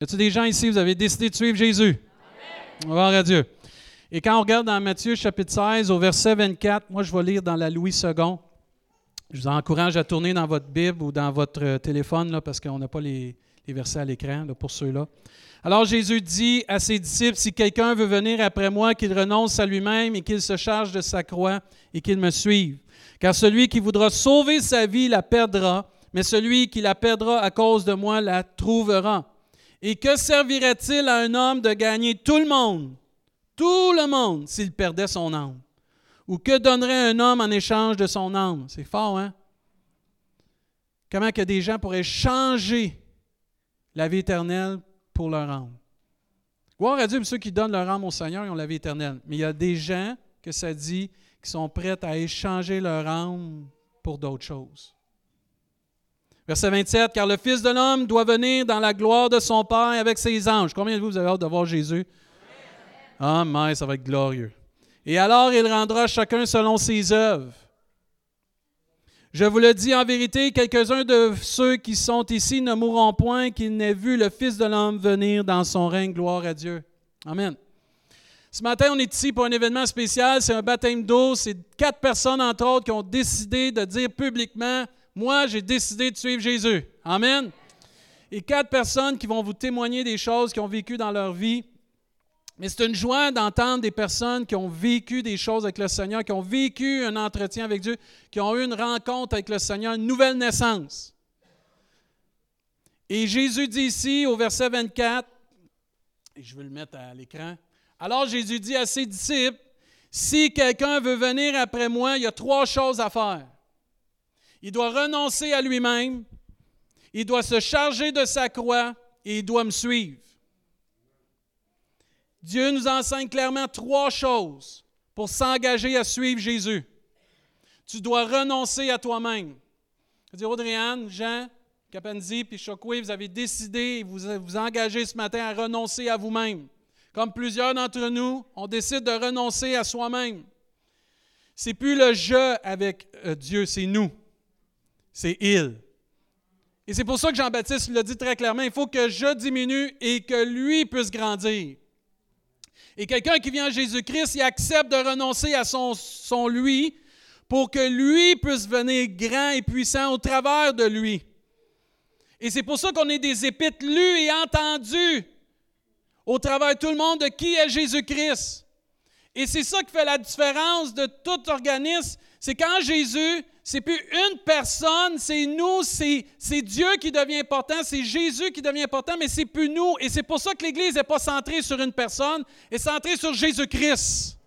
Y a-t-il des gens ici, vous avez décidé de suivre Jésus? Gloire à Dieu. Et quand on regarde dans Matthieu chapitre 16, au verset 24, moi je vais lire dans la Louis II. Je vous encourage à tourner dans votre Bible ou dans votre euh, téléphone, là, parce qu'on n'a pas les, les versets à l'écran pour ceux-là. Alors Jésus dit à ses disciples, si quelqu'un veut venir après moi, qu'il renonce à lui-même et qu'il se charge de sa croix et qu'il me suive. Car celui qui voudra sauver sa vie la perdra, mais celui qui la perdra à cause de moi la trouvera. Et que servirait-il à un homme de gagner tout le monde, tout le monde, s'il perdait son âme? Ou que donnerait un homme en échange de son âme? C'est fort, hein? Comment que des gens pourraient changer la vie éternelle pour leur âme? Gloire à Dieu, ceux qui donnent leur âme au Seigneur, ils ont la vie éternelle. Mais il y a des gens que ça dit qui sont prêts à échanger leur âme pour d'autres choses. Verset 27, car le Fils de l'homme doit venir dans la gloire de son Père avec ses anges. Combien de vous, vous avez hâte de voir Jésus? Amen, ça va être glorieux. Et alors il rendra chacun selon ses œuvres. Je vous le dis en vérité, quelques-uns de ceux qui sont ici ne mourront point qu'ils n'aient vu le Fils de l'homme venir dans son règne. Gloire à Dieu. Amen. Ce matin, on est ici pour un événement spécial. C'est un baptême d'eau. C'est quatre personnes, entre autres, qui ont décidé de dire publiquement Moi, j'ai décidé de suivre Jésus. Amen. Et quatre personnes qui vont vous témoigner des choses qu'ils ont vécues dans leur vie. Mais c'est une joie d'entendre des personnes qui ont vécu des choses avec le Seigneur, qui ont vécu un entretien avec Dieu, qui ont eu une rencontre avec le Seigneur, une nouvelle naissance. Et Jésus dit ici au verset 24, et je vais le mettre à l'écran, alors Jésus dit à ses disciples, si quelqu'un veut venir après moi, il y a trois choses à faire. Il doit renoncer à lui-même, il doit se charger de sa croix et il doit me suivre. Dieu nous enseigne clairement trois choses pour s'engager à suivre Jésus. Tu dois renoncer à toi-même. Dire, Audrey-Anne, Jean, Capanzi puis Chokwe, vous avez décidé, vous vous engagez ce matin à renoncer à vous-même. Comme plusieurs d'entre nous, on décide de renoncer à soi-même. C'est plus le je avec euh, Dieu, c'est nous. C'est il. Et c'est pour ça que Jean-Baptiste l'a dit très clairement, il faut que je diminue et que lui puisse grandir. Et quelqu'un qui vient à Jésus-Christ, il accepte de renoncer à son, son lui pour que lui puisse venir grand et puissant au travers de lui. Et c'est pour ça qu'on est des épîtres lus et entendus au travers de tout le monde de qui est Jésus-Christ. Et c'est ça qui fait la différence de tout organisme, c'est quand Jésus c'est plus une personne, c'est nous, c'est, Dieu qui devient important, c'est Jésus qui devient important, mais c'est plus nous. Et c'est pour ça que l'Église n'est pas centrée sur une personne, elle est centrée sur Jésus-Christ.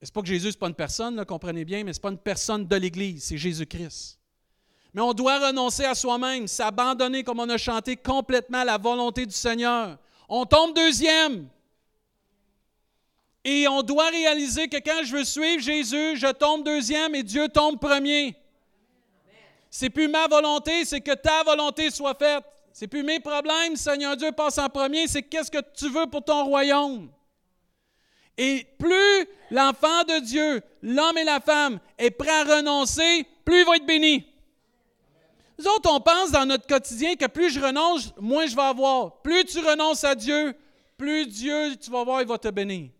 C'est pas que Jésus, n'est pas une personne, comprenez bien, mais ce n'est pas une personne de l'Église, c'est Jésus-Christ. Mais on doit renoncer à soi-même, s'abandonner, comme on a chanté, complètement à la volonté du Seigneur. On tombe deuxième. Et on doit réaliser que quand je veux suivre Jésus, je tombe deuxième et Dieu tombe premier. C'est plus ma volonté, c'est que ta volonté soit faite. C'est plus mes problèmes, Seigneur Dieu passe en premier, c'est qu'est-ce que tu veux pour ton royaume. Et plus l'enfant de Dieu, l'homme et la femme, est prêt à renoncer, plus il va être béni. Nous autres, on pense dans notre quotidien que plus je renonce, moins je vais avoir. Plus tu renonces à Dieu, plus Dieu, tu vas voir, il va te bénir.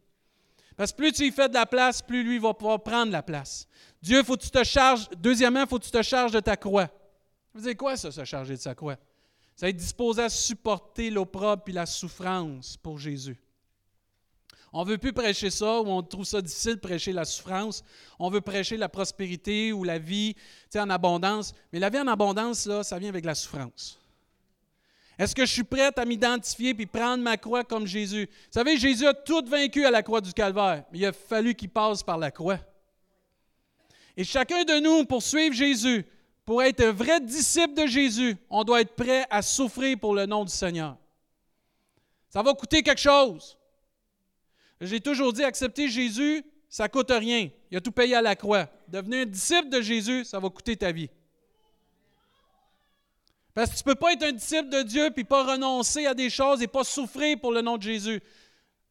Parce que plus tu y fais de la place, plus lui va pouvoir prendre la place. Dieu, faut que tu te charges. Deuxièmement, faut que tu te charges de ta croix. Vous savez quoi, ça, se charger de sa croix? C'est être disposé à supporter l'opprobre et la souffrance pour Jésus. On ne veut plus prêcher ça, ou on trouve ça difficile de prêcher la souffrance. On veut prêcher la prospérité ou la vie en abondance. Mais la vie en abondance, là, ça vient avec la souffrance. Est-ce que je suis prête à m'identifier puis prendre ma croix comme Jésus? Vous savez, Jésus a tout vaincu à la croix du Calvaire, mais il a fallu qu'il passe par la croix. Et chacun de nous, pour suivre Jésus, pour être un vrai disciple de Jésus, on doit être prêt à souffrir pour le nom du Seigneur. Ça va coûter quelque chose. J'ai toujours dit, accepter Jésus, ça ne coûte rien. Il a tout payé à la croix. Devenir un disciple de Jésus, ça va coûter ta vie. Parce que tu ne peux pas être un disciple de Dieu puis pas renoncer à des choses et pas souffrir pour le nom de Jésus.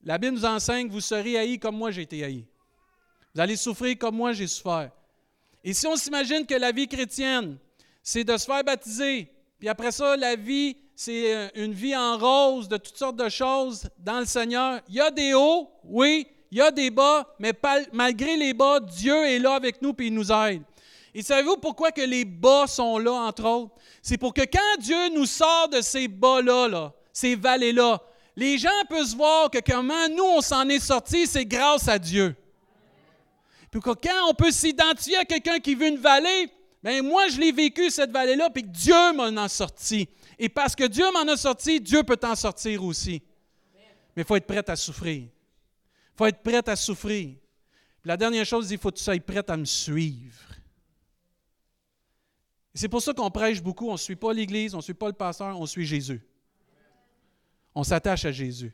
La Bible nous enseigne que vous serez haïs comme moi j'ai été haï. Vous allez souffrir comme moi j'ai souffert. Et si on s'imagine que la vie chrétienne, c'est de se faire baptiser, puis après ça, la vie, c'est euh, une vie en rose, de toutes sortes de choses dans le Seigneur. Il y a des hauts, oui, il y a des bas, mais malgré les bas, Dieu est là avec nous et il nous aide. Et savez-vous pourquoi que les bas sont là, entre autres? C'est pour que quand Dieu nous sort de ces bas-là, là, ces vallées-là, les gens peuvent voir que comment nous, on s'en est sortis, c'est grâce à Dieu. Puis que quand on peut s'identifier à quelqu'un qui vit une vallée, bien moi, je l'ai vécu, cette vallée-là, puis Dieu m'en a sorti. Et parce que Dieu m'en a sorti, Dieu peut t'en sortir aussi. Mais il faut être prêt à souffrir. Il faut être prêt à souffrir. Puis la dernière chose, il faut que tu sois prêt à me suivre. C'est pour ça qu'on prêche beaucoup. On ne suit pas l'Église, on ne suit pas le pasteur, on suit Jésus. On s'attache à Jésus.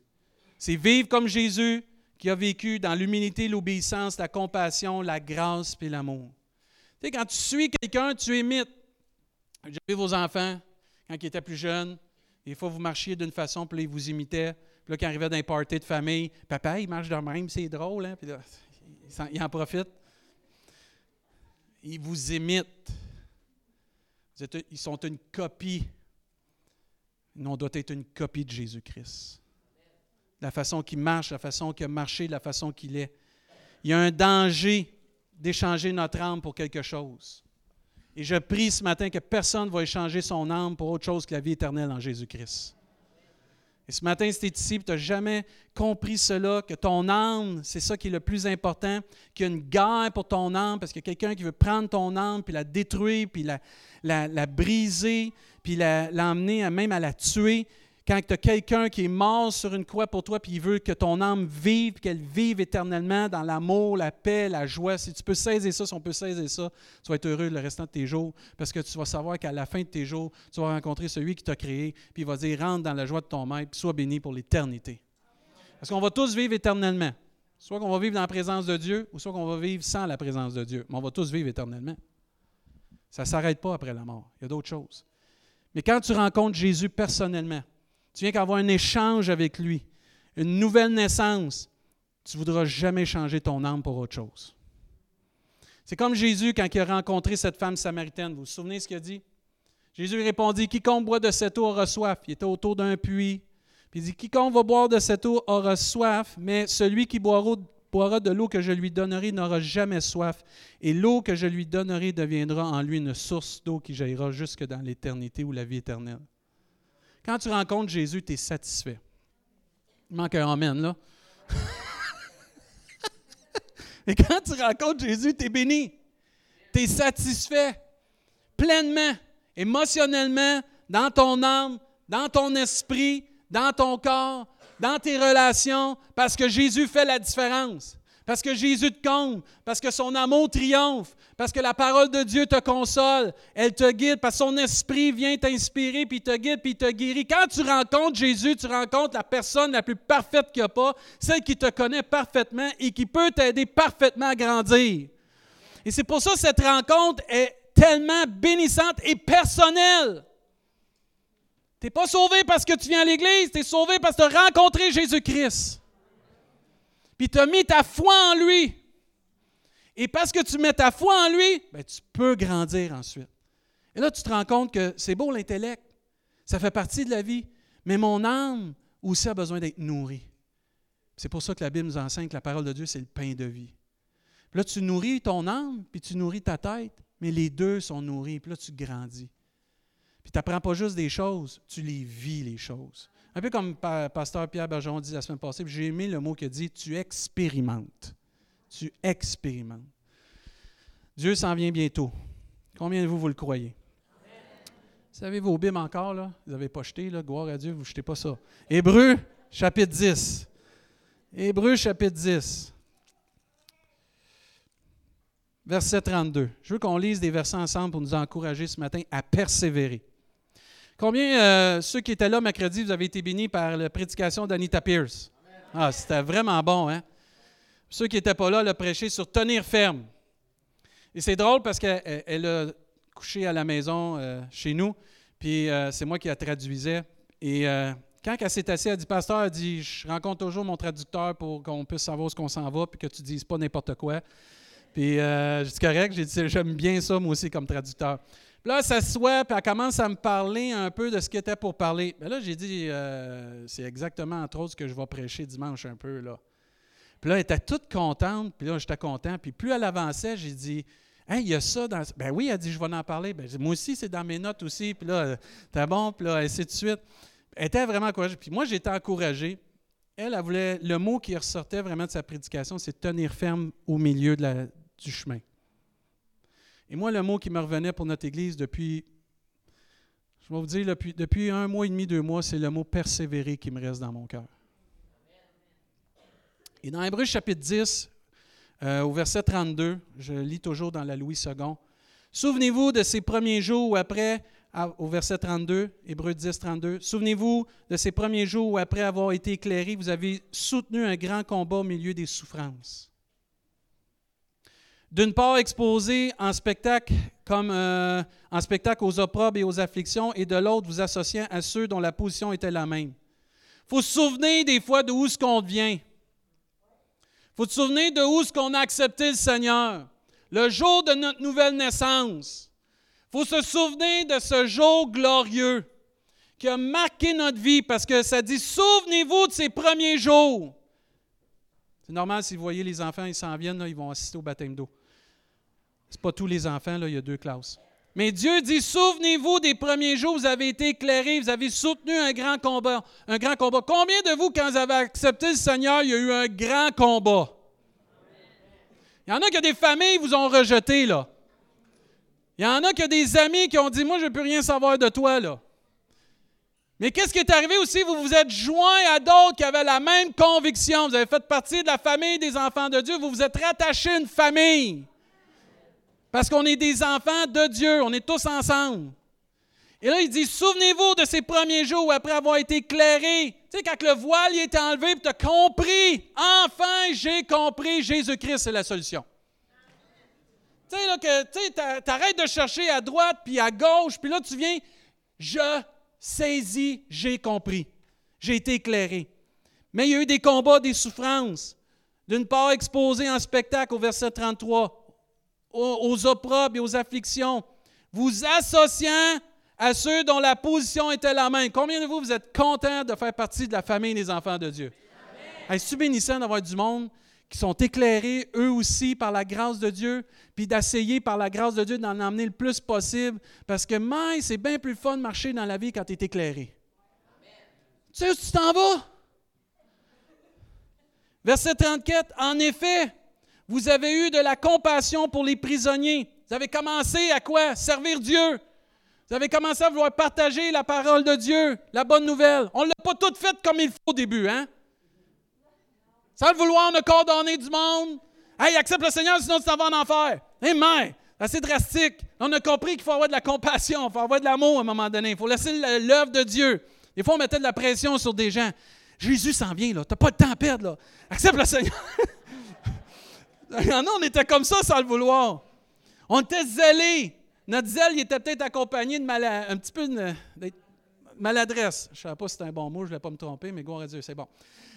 C'est vivre comme Jésus qui a vécu dans l'humilité, l'obéissance, la compassion, la grâce et l'amour. Tu sais, quand tu suis quelqu'un, tu imites. J'ai vu vos enfants, quand ils étaient plus jeunes, des fois vous marchiez d'une façon, puis ils vous imitaient. Puis là, quand ils arrivaient dans un party de famille, papa, il marche de même, c'est drôle, hein? Puis là, il en profite. Ils vous imitent. Ils sont une copie nous, on doit être une copie de Jésus-Christ. La façon qu'il marche, la façon qu'il a marché, la façon qu'il est. Il y a un danger d'échanger notre âme pour quelque chose. Et je prie ce matin que personne ne va échanger son âme pour autre chose que la vie éternelle en Jésus-Christ. Et ce matin, si tu ici tu n'as jamais compris cela, que ton âme, c'est ça qui est le plus important, qu'il y a une guerre pour ton âme, parce qu'il y a quelqu'un qui veut prendre ton âme, puis la détruire, puis la, la, briser, puis l'emmener même à la tuer. Quand tu as quelqu'un qui est mort sur une croix pour toi, puis il veut que ton âme vive, qu'elle vive éternellement dans l'amour, la paix, la joie, si tu peux saisir ça, si on peut saisir ça, tu vas être heureux le restant de tes jours, parce que tu vas savoir qu'à la fin de tes jours, tu vas rencontrer celui qui t'a créé, puis il va dire rentre dans la joie de ton maître, puis sois béni pour l'éternité. Parce qu'on va tous vivre éternellement. Soit qu'on va vivre dans la présence de Dieu, ou soit qu'on va vivre sans la présence de Dieu. Mais on va tous vivre éternellement. Ça ne s'arrête pas après la mort. Il y a d'autres choses. Mais quand tu rencontres Jésus personnellement, tu viens qu'avoir un échange avec lui, une nouvelle naissance, tu ne voudras jamais changer ton âme pour autre chose. C'est comme Jésus quand il a rencontré cette femme samaritaine. Vous vous souvenez ce qu'il a dit? Jésus répondit Quiconque boit de cette eau aura soif. Il était autour d'un puits. Puis il dit Quiconque va boire de cette eau aura soif, mais celui qui boira boira de l'eau que je lui donnerai n'aura jamais soif, et l'eau que je lui donnerai deviendra en lui une source d'eau qui jaillira jusque dans l'éternité ou la vie éternelle. Quand tu rencontres Jésus, tu es satisfait. Il manque un amen, là. Et quand tu rencontres Jésus, tu es béni. Tu es satisfait pleinement, émotionnellement, dans ton âme, dans ton esprit, dans ton corps, dans tes relations, parce que Jésus fait la différence. Parce que Jésus te compte, parce que son amour triomphe, parce que la parole de Dieu te console, elle te guide, parce que son esprit vient t'inspirer, puis te guide, puis te guérit. Quand tu rencontres Jésus, tu rencontres la personne la plus parfaite qu'il n'y a pas, celle qui te connaît parfaitement et qui peut t'aider parfaitement à grandir. Et c'est pour ça que cette rencontre est tellement bénissante et personnelle. Tu n'es pas sauvé parce que tu viens à l'Église, tu es sauvé parce que tu as rencontré Jésus-Christ. Puis tu as mis ta foi en lui. Et parce que tu mets ta foi en lui, ben, tu peux grandir ensuite. Et là, tu te rends compte que c'est beau l'intellect, ça fait partie de la vie, mais mon âme aussi a besoin d'être nourrie. C'est pour ça que la Bible nous enseigne que la parole de Dieu, c'est le pain de vie. Puis là, tu nourris ton âme, puis tu nourris ta tête, mais les deux sont nourris, puis là, tu grandis. Puis tu n'apprends pas juste des choses, tu les vis, les choses. Un peu comme pasteur Pierre Bergeron dit la semaine passée, j'ai aimé le mot qu'il a dit, tu expérimentes. Tu expérimentes. Dieu s'en vient bientôt. Combien de vous, vous le croyez? Vous savez vos Bibles encore, là? Vous n'avez pas jeté, là? Gloire à Dieu, vous ne jetez pas ça. Hébreu, chapitre 10. Hébreu, chapitre 10. Verset 32. Je veux qu'on lise des versets ensemble pour nous encourager ce matin à persévérer. Combien, euh, ceux qui étaient là mercredi, vous avez été bénis par la prédication d'Anita Pierce? Ah, c'était vraiment bon, hein? Ceux qui n'étaient pas là, elle a prêché sur tenir ferme. Et c'est drôle parce qu'elle a couché à la maison euh, chez nous, puis euh, c'est moi qui la traduisais. Et quand elle s'est assise, elle dit Pasteur, elle dit Je rencontre toujours mon traducteur pour qu'on puisse savoir ce qu'on s'en va, puis que tu dises pas n'importe quoi. Puis j'ai dit correct, j'ai dit j'aime bien ça, moi aussi, comme traducteur. Puis là, elle s'assoit, puis elle commence à me parler un peu de ce qui était pour parler. Mais là, j'ai dit, euh, c'est exactement entre autres que je vais prêcher dimanche un peu, là. Puis là, elle était toute contente, puis là, j'étais content. Puis plus elle avançait, j'ai dit, Hein, il y a ça dans. Ben oui, elle dit, je vais en parler. Ben, moi aussi, c'est dans mes notes aussi. Puis là, t'es bon, puis là, ainsi de suite. Elle était vraiment encouragée. Puis moi, j'étais encouragé. Elle, elle voulait. Le mot qui ressortait vraiment de sa prédication, c'est tenir ferme au milieu du chemin. Et moi, le mot qui me revenait pour notre Église depuis. Je vais vous dire, depuis, un mois et demi, deux mois, c'est le mot persévérer qui me reste dans mon cœur. Et dans Hébreu chapitre 10, euh, au verset 32, je lis toujours dans la Louis II. Souvenez-vous de ces premiers jours où après, au verset 32, Hébreu 10, 32, souvenez-vous de ces premiers jours où après avoir été éclairé, vous avez soutenu un grand combat au milieu des souffrances. D'une part, exposé en spectacle euh, spectacle aux opprobes et aux afflictions, et de l'autre, vous associant à ceux dont la position était la même. Il faut se souvenir des fois d'où ce qu'on vient faut te souvenir de où est-ce qu'on a accepté le Seigneur. Le jour de notre nouvelle naissance. Il faut se souvenir de ce jour glorieux qui a marqué notre vie parce que ça dit souvenez-vous de ces premiers jours. C'est normal si vous voyez les enfants, ils s'en viennent, ils vont assister au baptême d'eau. Ce pas tous les enfants, là, il y a deux classes. Mais Dieu dit, souvenez-vous des premiers jours, vous avez été éclairés, vous avez soutenu un grand combat. Un grand combat. Combien de vous, quand vous avez accepté le Seigneur, il y a eu un grand combat? Il y en a qui ont des familles qui vous ont rejeté, là. Il y en a qui ont des amis qui ont dit, moi, je ne plus rien savoir de toi, là. Mais qu'est-ce qui est arrivé aussi? Vous vous êtes joints à d'autres qui avaient la même conviction. Vous avez fait partie de la famille des enfants de Dieu. Vous vous êtes rattachés à une famille. Parce qu'on est des enfants de Dieu, on est tous ensemble. Et là, il dit, souvenez-vous de ces premiers jours après avoir été éclairé, tu sais, quand le voile est enlevé, tu as compris, enfin j'ai compris, Jésus-Christ, c'est la solution. Tu sais, là, que tu arrêtes de chercher à droite puis à gauche, puis là, tu viens, je saisis, j'ai compris, j'ai été éclairé. Mais il y a eu des combats, des souffrances. D'une part, exposé en spectacle au verset 33, aux opprobes et aux afflictions, vous associant à ceux dont la position était la même. Combien de vous, vous êtes contents de faire partie de la famille des enfants de Dieu? Est-ce bénissant d'avoir du monde qui sont éclairés, eux aussi, par la grâce de Dieu, puis d'essayer, par la grâce de Dieu, d'en emmener le plus possible, parce que, mais, c'est bien plus fun de marcher dans la vie quand tu es éclairé. Tu sais où tu t'en vas? Verset 34, en effet, vous avez eu de la compassion pour les prisonniers. Vous avez commencé à quoi? Servir Dieu. Vous avez commencé à vouloir partager la parole de Dieu, la bonne nouvelle. On ne l'a pas tout fait comme il faut au début, hein? Sans le vouloir, on a coordonné du monde. Hey, accepte le Seigneur, sinon tu t'en vas en enfer. Mais, c'est drastique. On a compris qu'il faut avoir de la compassion, il faut avoir de l'amour à un moment donné. Il faut laisser l'œuvre de Dieu. Des fois, on mettait de la pression sur des gens. Jésus s'en vient, là. Tu n'as pas de temps à perdre, là. Accepte le Seigneur. Il y en a, on était comme ça sans le vouloir. On était zélés. Notre zèle, était peut-être accompagné de un petit peu de, maladresse. Je ne sais pas si c'est un bon mot, je ne vais pas me tromper, mais gloire à Dieu, c'est bon.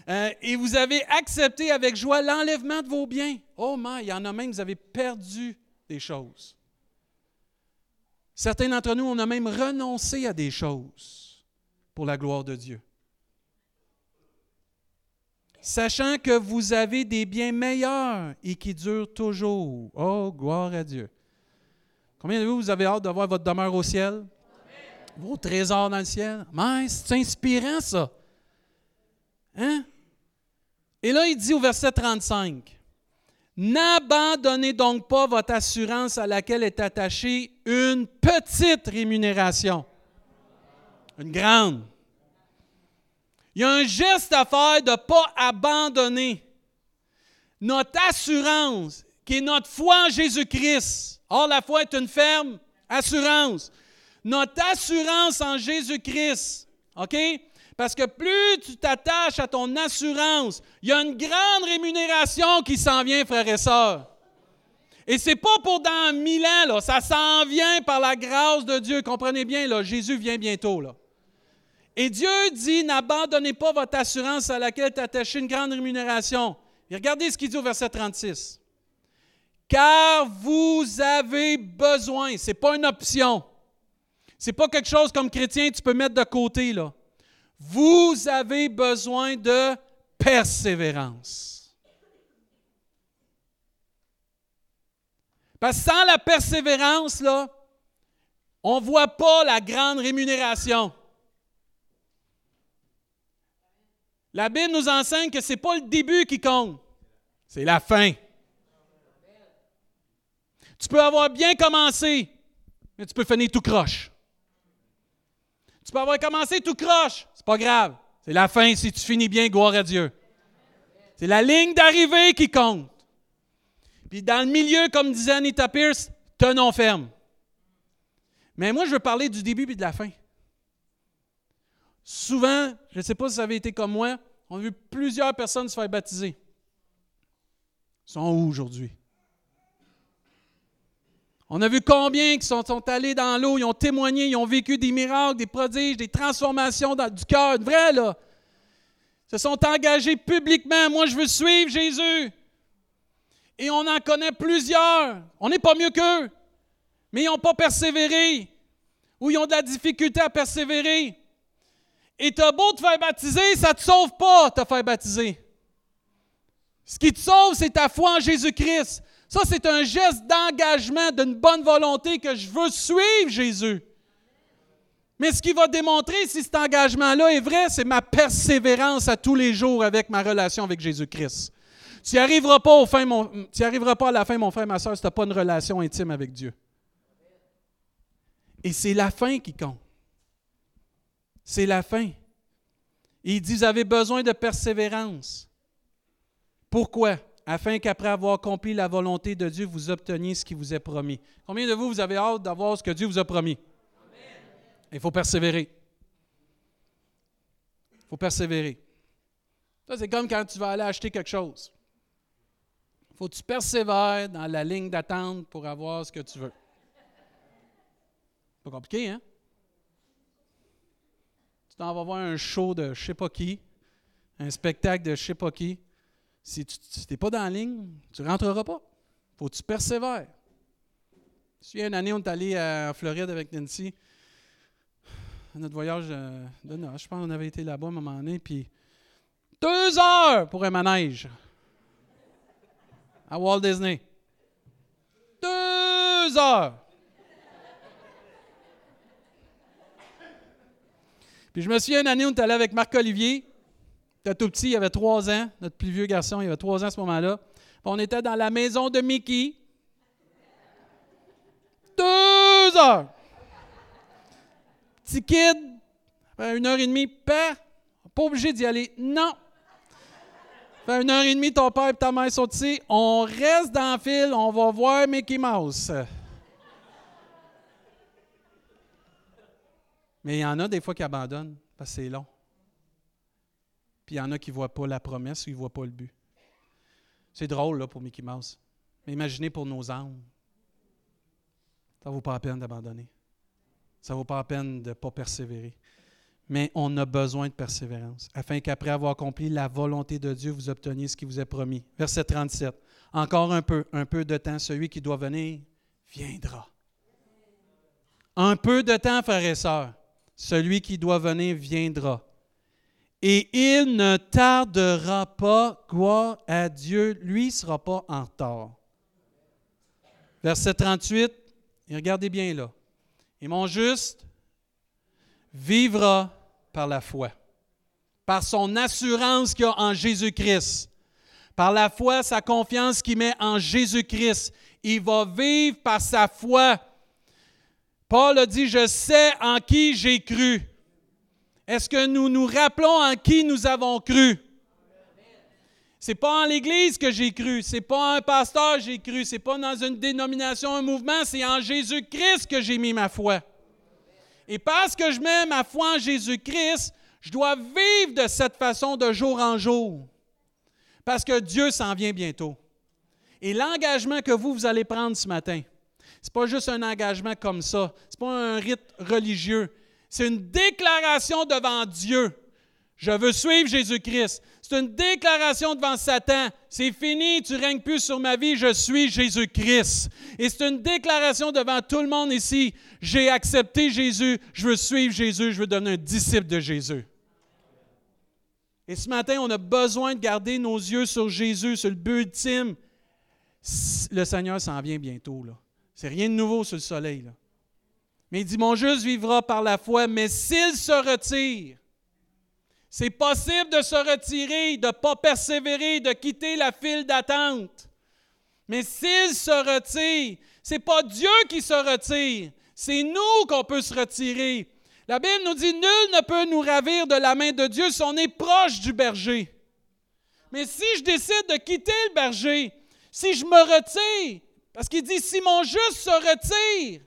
Euh, et vous avez accepté avec joie l'enlèvement de vos biens. Oh, my, il y en a même, vous avez perdu des choses. Certains d'entre nous, on a même renoncé à des choses pour la gloire de Dieu sachant que vous avez des biens meilleurs et qui durent toujours. Oh, gloire à Dieu. Combien de vous, avez hâte d'avoir votre demeure au ciel? Vos trésors dans le ciel? Mais c'est inspirant, ça. Hein? Et là, il dit au verset 35, N'abandonnez donc pas votre assurance à laquelle est attachée une petite rémunération. Une grande. Il y a un geste à faire de ne pas abandonner notre assurance, qui est notre foi en Jésus-Christ. Or, la foi est une ferme assurance. Notre assurance en Jésus-Christ, OK? Parce que plus tu t'attaches à ton assurance, il y a une grande rémunération qui s'en vient, frères et sœurs. Et c'est pas pour dans mille ans, là. ça s'en vient par la grâce de Dieu. Comprenez bien, là, Jésus vient bientôt. Là. Et Dieu dit, n'abandonnez pas votre assurance à laquelle est attachée une grande rémunération. Regardez ce qu'il dit au verset 36. Car vous avez besoin, ce n'est pas une option. C'est pas quelque chose comme chrétien tu peux mettre de côté là. Vous avez besoin de persévérance. Parce que sans la persévérance, là, on ne voit pas la grande rémunération. La Bible nous enseigne que ce n'est pas le début qui compte, c'est la fin. Tu peux avoir bien commencé, mais tu peux finir tout croche. Tu peux avoir commencé tout croche, c'est pas grave. C'est la fin si tu finis bien, gloire à Dieu. C'est la ligne d'arrivée qui compte. Puis dans le milieu, comme disait Anita Pierce, tenons ferme. Mais moi, je veux parler du début et de la fin. Souvent, je ne sais pas si ça avait été comme moi, on a vu plusieurs personnes se faire baptiser. Ils sont où aujourd'hui? On a vu combien qui sont, allés dans l'eau, ils ont témoigné, ils ont vécu des miracles, des prodiges, des transformations du cœur, vrai là. Se sont engagés publiquement. Moi, je veux suivre Jésus. Et on en connaît plusieurs. On n'est pas mieux qu'eux. Mais ils n'ont pas persévéré. Ou ils ont de la difficulté à persévérer. Et tu as beau te faire baptiser, ça ne te sauve pas, te faire baptiser. Ce qui te sauve, c'est ta foi en Jésus-Christ. Ça, c'est un geste d'engagement, d'une bonne volonté que je veux suivre Jésus. Mais ce qui va démontrer si cet engagement-là est vrai, c'est ma persévérance à tous les jours avec ma relation avec Jésus-Christ. Tu n'y arriveras pas à la fin, mon frère, ma soeur, si tu n'as pas une relation intime avec Dieu. Et c'est la fin qui compte. C'est la fin. il dit, vous avez besoin de persévérance. Pourquoi? afin qu'après avoir accompli la volonté de Dieu, vous obteniez ce qui vous est promis. Combien de vous, vous avez hâte d'avoir ce que Dieu vous a promis? Il faut persévérer. Il faut persévérer. Ça, c'est comme quand tu vas aller acheter quelque chose. Il faut que tu persévères dans la ligne d'attente pour avoir ce que tu veux. Pas compliqué, hein? Tu t'en vas voir un show de je sais pas qui, un spectacle de je sais pas qui. Si tu n'es pas dans la ligne, tu ne rentreras pas. Faut que tu persévères. Je une année, on est allé en Floride avec Nancy. À notre voyage euh, de noces. Je pense qu'on avait été là-bas à un moment donné. Puis deux heures pour un manège à Walt Disney. Deux heures. Puis je me souviens une année, on est allé avec Marc-Olivier tout petit, il avait trois ans. Notre plus vieux garçon, il avait trois ans à ce moment-là. On était dans la maison de Mickey. Deux heures. Petit kid, une heure et demie, père, pas obligé d'y aller. Non. Fait une heure et demie, ton père et ta mère sont ici. On reste dans le fil, on va voir Mickey Mouse. Mais il y en a des fois qui abandonnent parce que c'est long. Puis il y en a qui ne voient pas la promesse ou ils ne voient pas le but. C'est drôle là, pour Mickey Mouse. Mais imaginez pour nos âmes. Ça ne vaut pas la peine d'abandonner. Ça ne vaut pas la peine de ne pas persévérer. Mais on a besoin de persévérance, afin qu'après avoir accompli la volonté de Dieu, vous obteniez ce qui vous est promis. Verset 37. Encore un peu, un peu de temps, celui qui doit venir viendra. Un peu de temps, frères et sœurs. Celui qui doit venir viendra et il ne tardera pas, gloire à Dieu, lui ne sera pas en retard. Verset 38, et regardez bien là. Et mon juste vivra par la foi, par son assurance qu'il a en Jésus-Christ, par la foi, sa confiance qu'il met en Jésus-Christ. Il va vivre par sa foi. Paul a dit, je sais en qui j'ai cru. Est-ce que nous nous rappelons en qui nous avons cru? C'est pas en l'Église que j'ai cru, c'est pas en un pasteur que j'ai cru, c'est pas dans une dénomination, un mouvement, c'est en Jésus-Christ que j'ai mis ma foi. Et parce que je mets ma foi en Jésus-Christ, je dois vivre de cette façon de jour en jour. Parce que Dieu s'en vient bientôt. Et l'engagement que vous, vous allez prendre ce matin, n'est pas juste un engagement comme ça, ce n'est pas un rite religieux, c'est une déclaration devant Dieu. Je veux suivre Jésus-Christ. C'est une déclaration devant Satan. C'est fini, tu règnes plus sur ma vie, je suis Jésus-Christ. Et c'est une déclaration devant tout le monde ici. J'ai accepté Jésus, je veux suivre Jésus, je veux devenir un disciple de Jésus. Et ce matin, on a besoin de garder nos yeux sur Jésus, sur le but ultime. Le Seigneur s'en vient bientôt. Là. C'est rien de nouveau sur le soleil. Là. Mais il dit, mon juste vivra par la foi, mais s'il se retire, c'est possible de se retirer, de ne pas persévérer, de quitter la file d'attente. Mais s'il se retire, ce n'est pas Dieu qui se retire, c'est nous qu'on peut se retirer. La Bible nous dit, nul ne peut nous ravir de la main de Dieu si on est proche du berger. Mais si je décide de quitter le berger, si je me retire, parce qu'il dit, si mon juste se retire,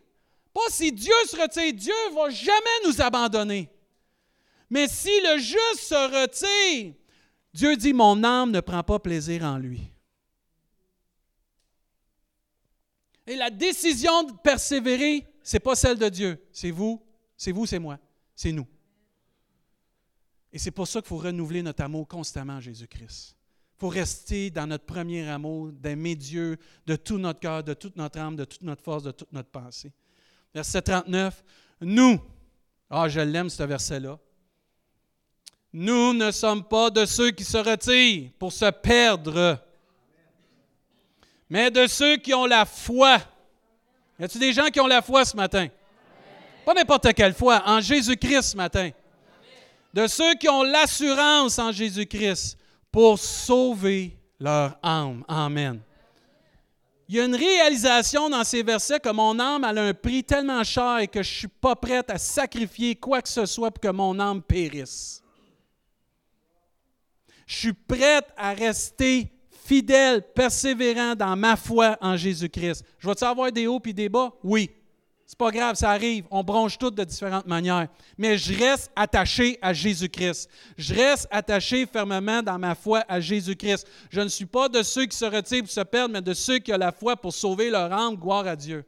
pas si Dieu se retire, Dieu ne va jamais nous abandonner. Mais si le juste se retire, Dieu dit, mon âme ne prend pas plaisir en lui. Et la décision de persévérer, ce n'est pas celle de Dieu, c'est vous, c'est vous, c'est moi, c'est nous. Et c'est pour ça qu'il faut renouveler notre amour constamment à Jésus-Christ. Faut rester dans notre premier amour, d'aimer Dieu de tout notre cœur, de toute notre âme, de toute notre force, de toute notre pensée. Verset 39, nous, ah, je l'aime ce verset-là, nous ne sommes pas de ceux qui se retirent pour se perdre, mais de ceux qui ont la foi. Y a-t-il des gens qui ont la foi ce matin? Pas n'importe quelle foi, en Jésus-Christ ce matin. De ceux qui ont l'assurance en Jésus-Christ pour sauver leur âme. Amen. Il y a une réalisation dans ces versets que mon âme a un prix tellement cher et que je ne suis pas prête à sacrifier quoi que ce soit pour que mon âme périsse. Je suis prête à rester fidèle, persévérant dans ma foi en Jésus-Christ. Je vais-tu avoir des hauts et des bas? Oui. C'est pas grave, ça arrive. On bronche toutes de différentes manières. Mais je reste attaché à Jésus-Christ. Je reste attaché fermement dans ma foi à Jésus-Christ. Je ne suis pas de ceux qui se retirent pour se perdre, mais de ceux qui ont la foi pour sauver leur âme. Gloire à Dieu.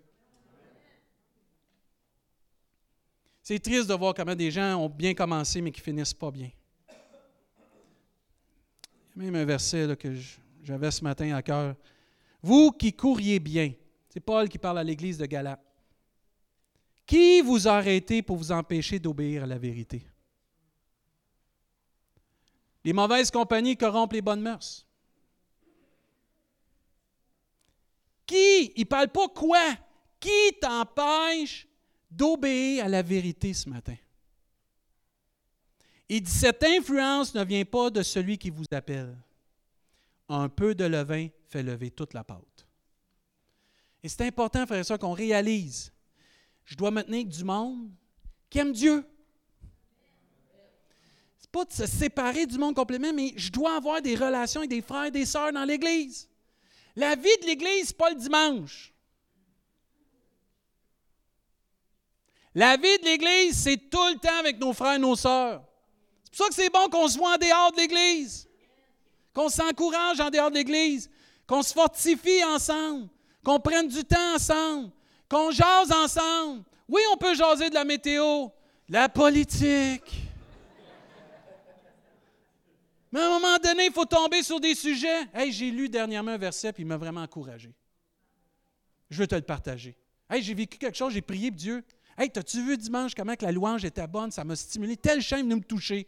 C'est triste de voir comment des gens ont bien commencé, mais qui finissent pas bien. Il y a même un verset que j'avais ce matin à cœur. Vous qui courriez bien, c'est Paul qui parle à l'église de Galate. Qui vous a arrêté pour vous empêcher d'obéir à la vérité? Les mauvaises compagnies corrompent les bonnes mœurs. Qui, il ne parle pas quoi, qui t'empêche d'obéir à la vérité ce matin? Il dit, cette influence ne vient pas de celui qui vous appelle. Un peu de levain fait lever toute la pâte. Et c'est important, frère et soeur, qu'on réalise. Je dois me tenir avec du monde qui aime Dieu. C'est pas de se séparer du monde complètement, mais je dois avoir des relations avec des frères et des sœurs dans l'Église. La vie de l'Église, ce pas le dimanche. La vie de l'Église, c'est tout le temps avec nos frères et nos sœurs. C'est pour ça que c'est bon qu'on se voit en dehors de l'Église, qu'on s'encourage en dehors de l'Église, qu'on se fortifie ensemble, qu'on prenne du temps ensemble, qu'on jase ensemble. Oui, on peut jaser de la météo, la politique. Mais à un moment donné, il faut tomber sur des sujets. Hey, j'ai lu dernièrement un verset, puis il m'a vraiment encouragé. Je veux te le partager. Hey, j'ai vécu quelque chose, j'ai prié pour Dieu. Hey, t'as-tu vu dimanche comment la louange était bonne? Ça m'a stimulé. Tel chaîne venait me toucher.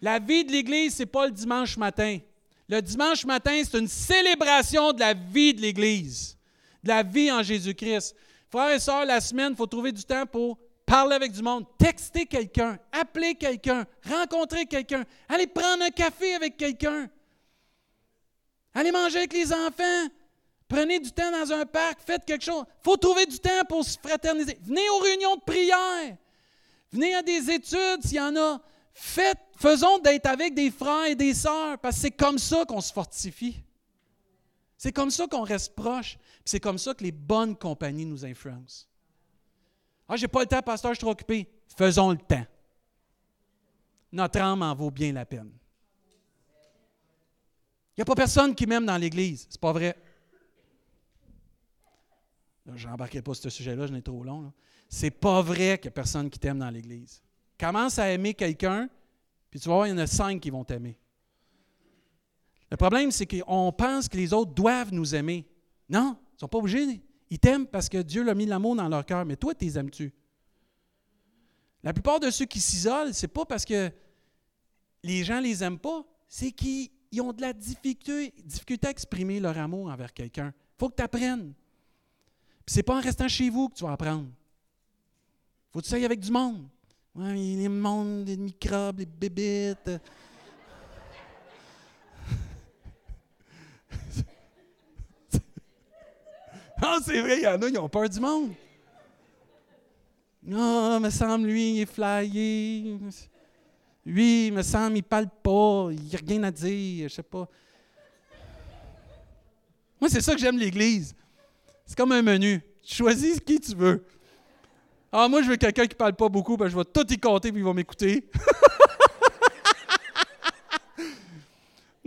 La vie de l'Église, ce n'est pas le dimanche matin. Le dimanche matin, c'est une célébration de la vie de l'Église, la vie en Jésus-Christ. Frères et sœurs, la semaine, il faut trouver du temps pour parler avec du monde, texter quelqu'un, appeler quelqu'un, rencontrer quelqu'un, aller prendre un café avec quelqu'un, aller manger avec les enfants, prenez du temps dans un parc, faites quelque chose. Il faut trouver du temps pour se fraterniser. Venez aux réunions de prière, venez à des études s'il y en a. Faites, faisons d'être avec des frères et des sœurs, parce que c'est comme ça qu'on se fortifie. C'est comme ça qu'on reste proche. C'est comme ça que les bonnes compagnies nous influencent. Ah, j'ai pas le temps, pasteur, je suis trop occupé. Faisons le temps. Notre âme en vaut bien la peine. Il n'y a pas personne qui m'aime dans l'Église. C'est pas vrai. Je n'embarquerai pas sur ce sujet-là, je n'ai trop long. C'est pas vrai qu'il n'y a personne qui t'aime dans l'Église. commence à aimer quelqu'un, puis tu vas voir, il y en a cinq qui vont t'aimer. Le problème, c'est qu'on pense que les autres doivent nous aimer. Non, ils ne sont pas obligés. Ils t'aiment parce que Dieu l'a mis l'amour dans leur cœur, mais toi, tu les aimes-tu? La plupart de ceux qui s'isolent, ce n'est pas parce que les gens ne les aiment pas, c'est qu'ils ont de la difficulté, difficulté à exprimer leur amour envers quelqu'un. Il faut que tu apprennes. Ce n'est pas en restant chez vous que tu vas apprendre. Faut que tu ailles avec du monde. Ouais, les mondes, les microbes, les bébites. ah, c'est vrai, il y en a, ils ont peur du monde. Ah, oh, me semble, lui, il est flyé. Lui, me semble, il parle pas, il n'y a rien à dire, je sais pas. Moi, c'est ça que j'aime l'Église. C'est comme un menu. Tu choisis qui tu veux. Ah, moi, je veux quelqu'un qui parle pas beaucoup, ben, je vais tout y compter puis il va m'écouter.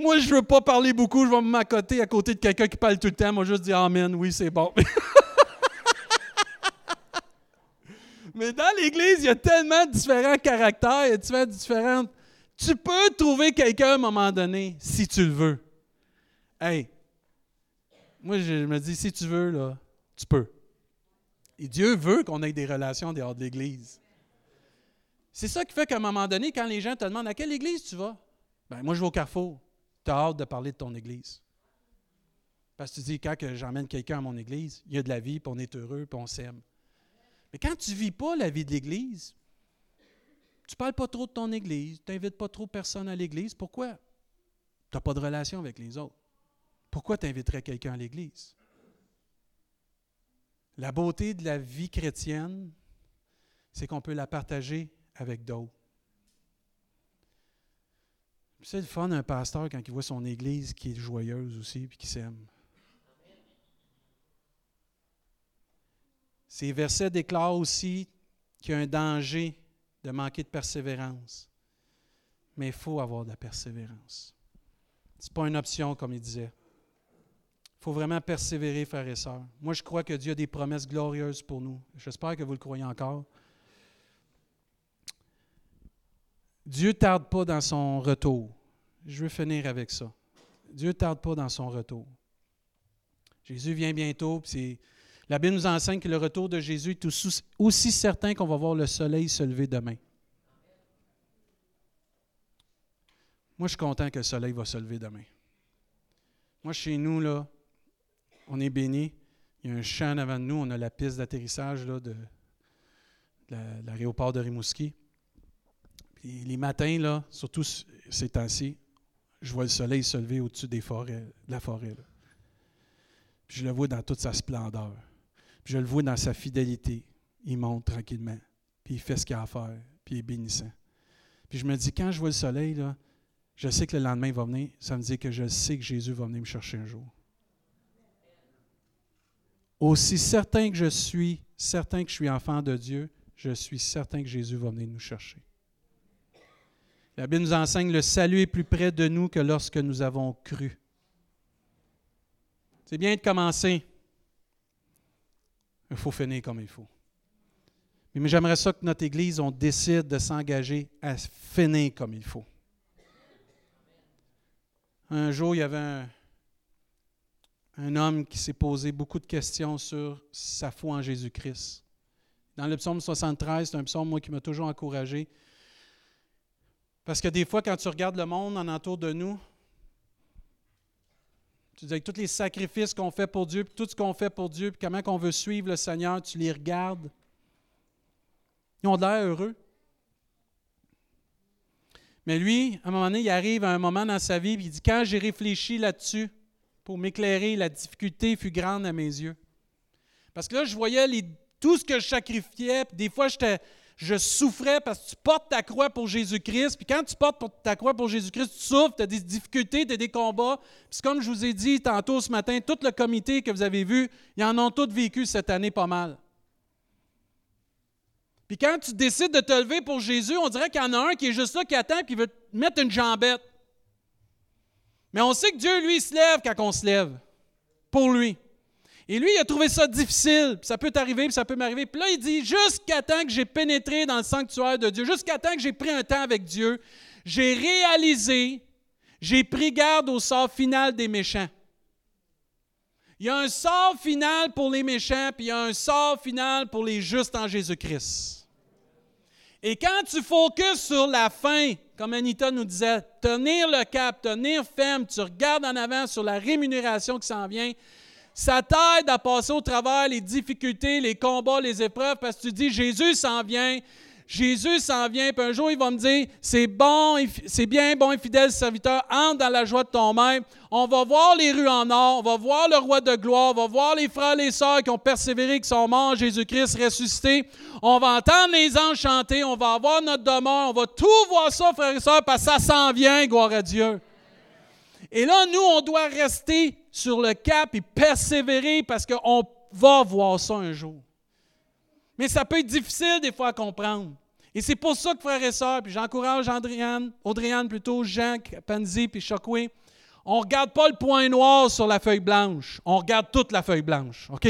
moi, je veux pas parler beaucoup, je vais m'accoter à côté de quelqu'un qui parle tout le temps. Moi, je dire Amen, oui, c'est bon. Mais dans l'Église, il y a tellement de différents caractères, il y a différentes. Tu peux trouver quelqu'un à un moment donné, si tu le veux. Hey, moi, je me dis, si tu veux, là, tu peux. Et Dieu veut qu'on ait des relations dehors de l'Église. C'est ça qui fait qu'à un moment donné, quand les gens te demandent à quelle église tu vas, ben moi je vais au carrefour. Tu as hâte de parler de ton église. Parce que tu dis, quand j'emmène quelqu'un à mon église, il y a de la vie, puis on est heureux, puis on s'aime. Mais quand tu ne vis pas la vie de l'église, tu ne parles pas trop de ton église, tu n'invites pas trop personne à l'église, pourquoi? Tu n'as pas de relation avec les autres? Pourquoi tu inviterais quelqu'un à l'église? La beauté de la vie chrétienne, c'est qu'on peut la partager avec d'autres. C'est le fun d'un pasteur quand il voit son église qui est joyeuse aussi et qui s'aime. Ces versets déclarent aussi qu'il y a un danger de manquer de persévérance. Mais il faut avoir de la persévérance. Ce n'est pas une option, comme il disait. Il faut vraiment persévérer, frères et sœurs. Moi, je crois que Dieu a des promesses glorieuses pour nous. J'espère que vous le croyez encore. Dieu tarde pas dans son retour. Je veux finir avec ça. Dieu tarde pas dans son retour. Jésus vient bientôt. la Bible nous enseigne que le retour de Jésus est aussi certain qu'on va voir le soleil se lever demain. Moi, je suis content que le soleil va se lever demain. Moi, chez nous, on est béni. Il y a un champ avant nous. On a la piste d'atterrissage de, de l'aéroport de Rimouski. Les matins, là, surtout ces temps-ci, je vois le soleil se lever au-dessus de la forêt. Je le vois dans toute sa splendeur. Je le vois dans sa fidélité. Il monte tranquillement. Puis il fait ce qu'il a à faire. Puis il est bénissant. Puis je me dis, quand je vois le soleil, je sais que le lendemain va venir. Ça me dit que je sais que Jésus va venir me chercher un jour. Aussi certain que je suis, certain que je suis enfant de Dieu, je suis certain que Jésus va venir nous chercher. La Bible nous enseigne le salut est plus près de nous que lorsque nous avons cru. C'est bien de commencer. Il faut finir comme il faut. Mais j'aimerais ça que notre Église, on décide de s'engager à finir comme il faut. Un jour, il y avait un, homme qui s'est posé beaucoup de questions sur sa foi en Jésus-Christ. Dans le psaume 73, c'est un psaume, qui m'a toujours encouragé. Parce que des fois, quand tu regardes le monde en entour de nous, tu dis avec tous les sacrifices qu'on fait pour Dieu, puis tout ce qu'on fait pour Dieu, puis comment on veut suivre le Seigneur, tu les regardes. Ils ont l'air heureux. Mais lui, à un moment donné, il arrive à un moment dans sa vie, puis il dit Quand j'ai réfléchi là-dessus, pour m'éclairer, la difficulté fut grande à mes yeux. Parce que là, je voyais tout ce que je sacrifiais, des fois, je souffrais parce que tu portes ta croix pour Jésus-Christ. Puis quand tu portes ta croix pour Jésus-Christ, tu souffres, tu as des difficultés, tu as des combats. Puis comme je vous ai dit tantôt ce matin, tout le comité que vous avez vu, ils en ont tous vécu cette année pas mal. Puis quand tu décides de te lever pour Jésus, on dirait qu'il y en a un qui est juste là, qui attend, qui veut te mettre une jambette. Mais on sait que Dieu, lui, se lève quand on se lève. Pour lui. Et lui, il a trouvé ça difficile. Ça peut t'arriver, ça peut m'arriver. Puis là, il dit, jusqu'à temps que j'ai pénétré dans le sanctuaire de Dieu, jusqu'à temps que j'ai pris un temps avec Dieu, j'ai réalisé, j'ai pris garde au sort final des méchants. Il y a un sort final pour les méchants, puis il y a un sort final pour les justes en Jésus-Christ. Et quand tu focuses sur la fin, comme Anita nous disait, tenir le cap, tenir ferme, tu regardes en avant sur la rémunération qui s'en vient, ça t'aide à passer au travers les difficultés, les combats, les épreuves, parce que tu dis, Jésus s'en vient, Jésus s'en vient, puis un jour, il va me dire, c'est bon, c'est bien, bon et fidèle serviteur, entre dans la joie de ton maître. On va voir les rues en or, on va voir le roi de gloire, on va voir les frères et les sœurs qui ont persévéré, qui sont morts, Jésus-Christ ressuscité. On va entendre les anges chanter, on va avoir notre demeure, on va tout voir ça, frères et sœurs, parce que ça s'en vient, gloire à Dieu. Et là, nous, on doit rester sur le cap et persévérer parce qu'on va voir ça un jour. Mais ça peut être difficile des fois à comprendre. Et c'est pour ça que, frères et sœurs, puis j'encourage Andriane, Audriane plutôt, Jean, Panzi, puis Chokwe, on ne regarde pas le point noir sur la feuille blanche, on regarde toute la feuille blanche, OK?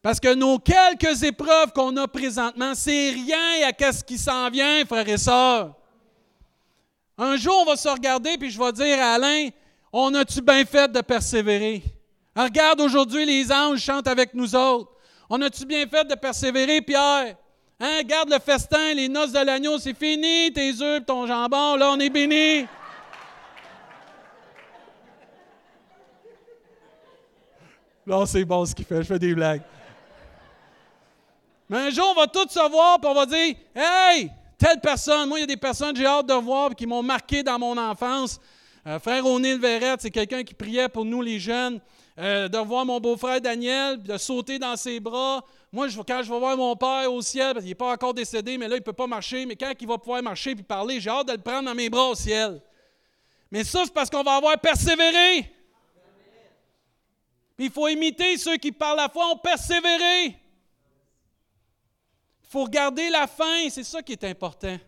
Parce que nos quelques épreuves qu'on a présentement, c'est rien à ce qui s'en vient, frères et sœurs. Un jour, on va se regarder, puis je vais dire à Alain, on a-tu bien fait de persévérer? regarde, aujourd'hui, les anges chantent avec nous autres. On a-tu bien fait de persévérer, Pierre? Hein, garde le festin, les noces de l'agneau, c'est fini, tes œufs, ton jambon, là, on est béni. Là, c'est bon ce qu'il fait, je fais des blagues. Mais un jour, on va tous se voir, puis on va dire Hey, telle personne, moi, il y a des personnes que j'ai hâte de voir, qui m'ont marqué dans mon enfance. Euh, frère O'Neill Verrette, c'est quelqu'un qui priait pour nous, les jeunes. Euh, de voir mon beau-frère Daniel, de sauter dans ses bras. Moi, quand je vais voir mon père au ciel, parce qu'il n'est pas encore décédé, mais là, il ne peut pas marcher, mais quand il va pouvoir marcher et parler, j'ai hâte de le prendre dans mes bras au ciel. Mais ça, c'est parce qu'on va avoir persévéré. il faut imiter ceux qui, par la foi, ont persévéré. Il faut regarder la fin, c'est ça qui est important.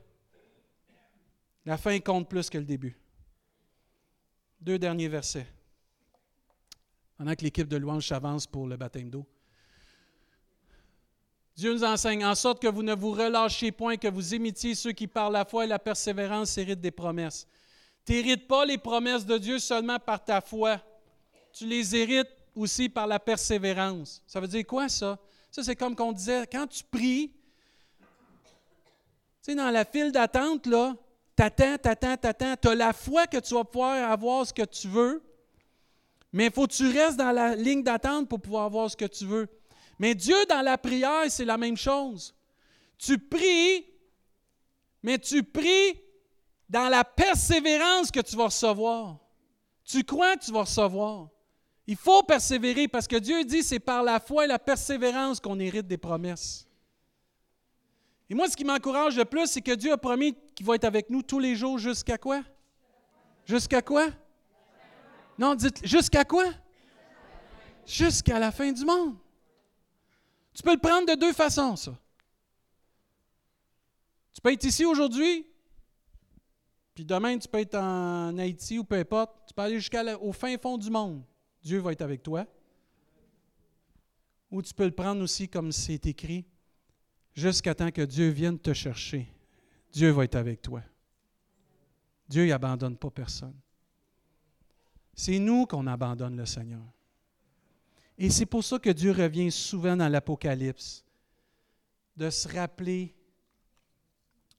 La fin compte plus que le début. Deux derniers versets pendant que l'équipe de louange s'avance pour le baptême d'eau. Dieu nous enseigne en sorte que vous ne vous relâchiez point, que vous imitiez ceux qui par la foi et la persévérance héritent des promesses. Tu n'hérites pas les promesses de Dieu seulement par ta foi. Tu les hérites aussi par la persévérance. Ça veut dire quoi ça? Ça, c'est comme qu'on disait, quand tu pries, tu sais, dans la file d'attente, là, t'attends, t'attends, t'attends, tu as la foi que tu vas pouvoir avoir ce que tu veux, mais il faut que tu restes dans la ligne d'attente pour pouvoir avoir ce que tu veux. Mais Dieu, dans la prière, c'est la même chose. Tu pries, mais tu pries dans la persévérance que tu vas recevoir. Tu crois que tu vas recevoir. Il faut persévérer parce que Dieu dit c'est par la foi et la persévérance qu'on hérite des promesses. Et moi, ce qui m'encourage le plus, c'est que Dieu a promis qu'il va être avec nous tous les jours jusqu'à quoi? Jusqu'à quoi? Non, dites jusqu'à quoi? Jusqu'à la fin du monde. Tu peux le prendre de deux façons, ça. Tu peux être ici aujourd'hui, puis demain, tu peux être en Haïti ou peu importe. Tu peux aller jusqu'au fin fond du monde. Dieu va être avec toi. Ou tu peux le prendre aussi comme c'est écrit, jusqu'à temps que Dieu vienne te chercher. Dieu va être avec toi. Dieu n'abandonne pas personne. C'est nous qu'on abandonne le Seigneur. Et c'est pour ça que Dieu revient souvent dans l'Apocalypse, de se rappeler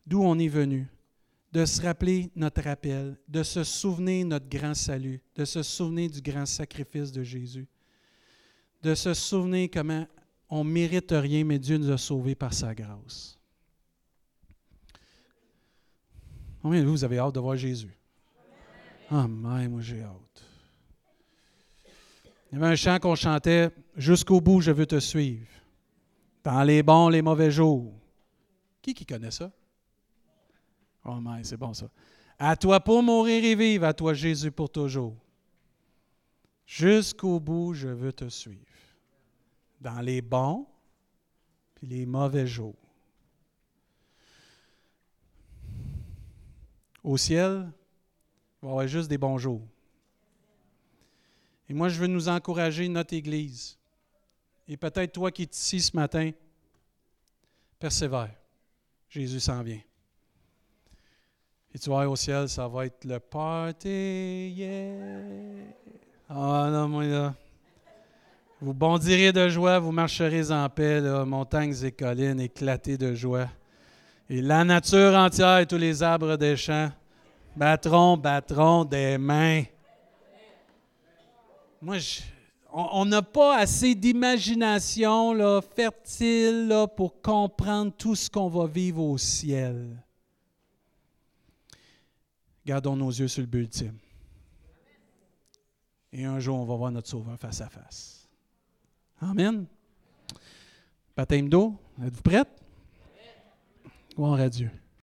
d'où on est venu, de se rappeler notre appel, de se souvenir notre grand salut, de se souvenir du grand sacrifice de Jésus, de se souvenir comment on ne mérite rien, mais Dieu nous a sauvés par sa grâce. Combien de vous, avez hâte de voir Jésus? Ah, moi j'ai hâte. Il y avait un chant qu'on chantait Jusqu'au bout, je veux te suivre. Dans les bons, les mauvais jours. Qui qui connaît ça? Oh, my, c'est bon ça. À toi pour mourir et vivre, à toi Jésus pour toujours. Jusqu'au bout, je veux te suivre. Dans les bons puis les mauvais jours. Au ciel, il va y avoir juste des bons jours. Et moi, je veux nous encourager, notre Église, et peut-être toi qui es ici ce matin, persévère. Jésus s'en vient. Et tu vas au ciel, ça va être le party, yeah! Ah non, moi. Vous bondirez de joie, vous marcherez en paix, montagnes et collines éclatées de joie. Et la nature entière et tous les arbres des champs battront, battront des mains. Moi, on n'a pas assez d'imagination fertile pour comprendre tout ce qu'on va vivre au ciel. Gardons nos yeux sur le but ultime. Et un jour, on va voir notre Sauveur face à face. Amen. Baptême d'eau, êtes-vous prête? Gloire à Dieu.